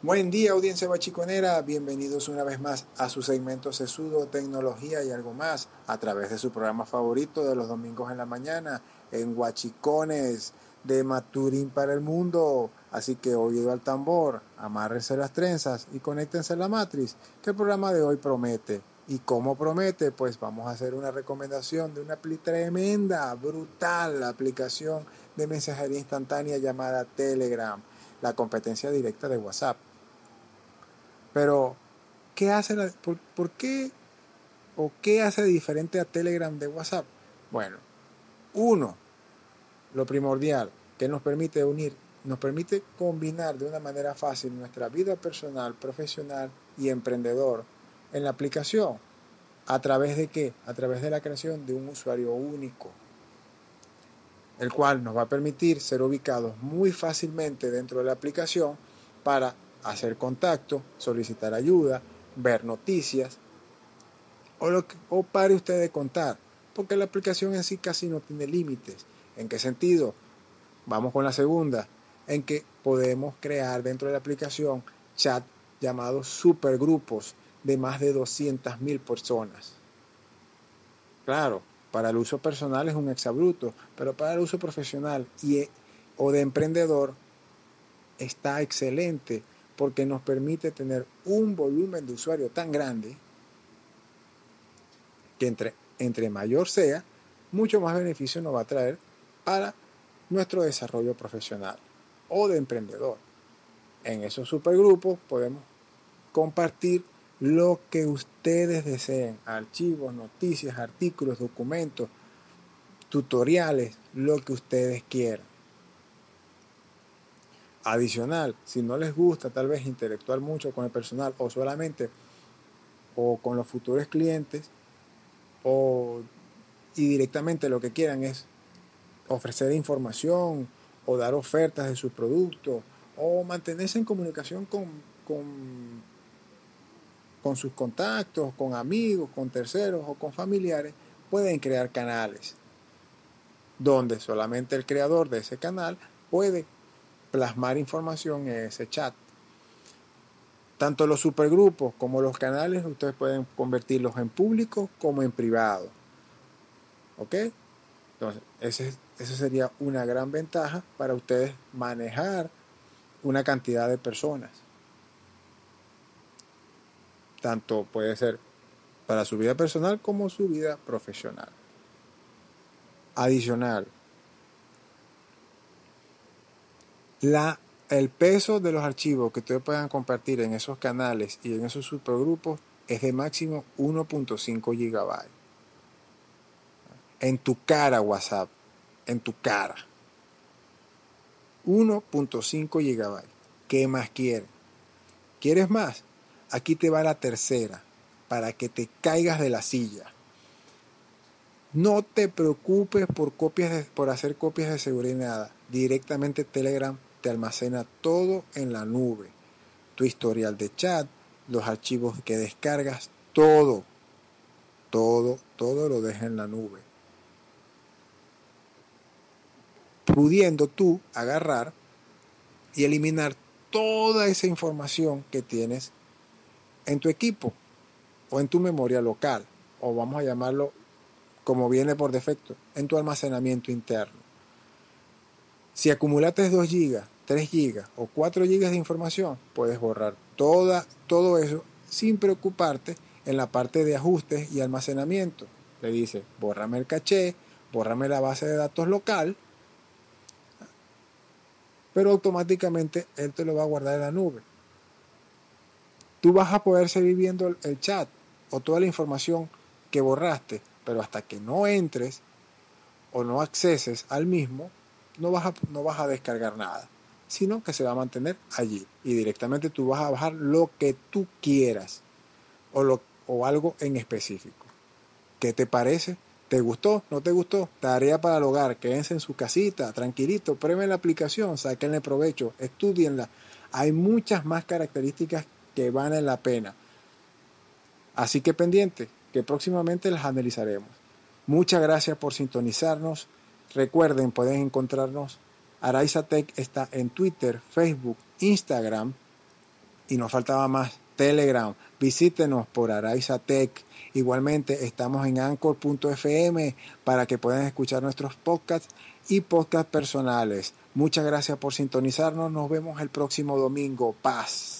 Buen día, audiencia bachiconera. Bienvenidos una vez más a su segmento Sesudo, Tecnología y algo más a través de su programa favorito de los domingos en la mañana en Huachicones de Maturín para el mundo. Así que oído al tambor, amárrense las trenzas y conéctense a la matriz, que el programa de hoy promete. ¿Y cómo promete? Pues vamos a hacer una recomendación de una tremenda, brutal aplicación de mensajería instantánea llamada Telegram, la competencia directa de WhatsApp. Pero, ¿qué hace la, por, qué o qué hace diferente a Telegram de WhatsApp? Bueno, uno, lo primordial, que nos permite unir, nos permite combinar de una manera fácil nuestra vida personal, profesional y emprendedor en la aplicación. ¿A través de qué? A través de la creación de un usuario único, el cual nos va a permitir ser ubicados muy fácilmente dentro de la aplicación para hacer contacto, solicitar ayuda, ver noticias o, lo que, o pare usted de contar, porque la aplicación en sí casi no tiene límites. ¿En qué sentido? Vamos con la segunda, en que podemos crear dentro de la aplicación chat llamados supergrupos de más de 200.000 personas. Claro, para el uso personal es un exabruto, pero para el uso profesional y, o de emprendedor está excelente porque nos permite tener un volumen de usuario tan grande que entre, entre mayor sea, mucho más beneficio nos va a traer para nuestro desarrollo profesional o de emprendedor. En esos supergrupos podemos compartir lo que ustedes deseen, archivos, noticias, artículos, documentos, tutoriales, lo que ustedes quieran. Adicional, si no les gusta tal vez intelectuar mucho con el personal o solamente o con los futuros clientes o y directamente lo que quieran es ofrecer información o dar ofertas de sus productos o mantenerse en comunicación con, con, con sus contactos, con amigos, con terceros o con familiares, pueden crear canales donde solamente el creador de ese canal puede plasmar información en ese chat. Tanto los supergrupos como los canales ustedes pueden convertirlos en público como en privado. ¿Ok? Entonces, ese, esa sería una gran ventaja para ustedes manejar una cantidad de personas. Tanto puede ser para su vida personal como su vida profesional. Adicional, La, el peso de los archivos que ustedes puedan compartir en esos canales y en esos supergrupos es de máximo 1.5 GB. En tu cara WhatsApp, en tu cara. 1.5 GB. ¿Qué más quieres? ¿Quieres más? Aquí te va la tercera, para que te caigas de la silla. No te preocupes por, copias por hacer copias de seguridad. Directamente Telegram te almacena todo en la nube. Tu historial de chat, los archivos que descargas, todo, todo, todo lo deja en la nube. Pudiendo tú agarrar y eliminar toda esa información que tienes en tu equipo o en tu memoria local, o vamos a llamarlo como viene por defecto, en tu almacenamiento interno. Si acumulaste 2 GB, 3 GB o 4 GB de información, puedes borrar toda, todo eso sin preocuparte en la parte de ajustes y almacenamiento. Le dice, bórrame el caché, bórrame la base de datos local, pero automáticamente él te lo va a guardar en la nube. Tú vas a poder seguir viendo el chat o toda la información que borraste, pero hasta que no entres o no acceses al mismo, no vas a, no vas a descargar nada, sino que se va a mantener allí y directamente tú vas a bajar lo que tú quieras o, lo, o algo en específico. ¿Qué te parece? ¿Te gustó? ¿No te gustó? Tarea para el hogar. Quédense en su casita, tranquilito, prueben la aplicación, saquenle provecho, estudienla. Hay muchas más características que valen la pena. Así que pendiente, que próximamente las analizaremos. Muchas gracias por sintonizarnos. Recuerden, pueden encontrarnos. Araiza Tech está en Twitter, Facebook, Instagram y no faltaba más, Telegram. Visítenos por Araiza Tech. Igualmente estamos en anchor.fm para que puedan escuchar nuestros podcasts y podcasts personales. Muchas gracias por sintonizarnos. Nos vemos el próximo domingo. Paz.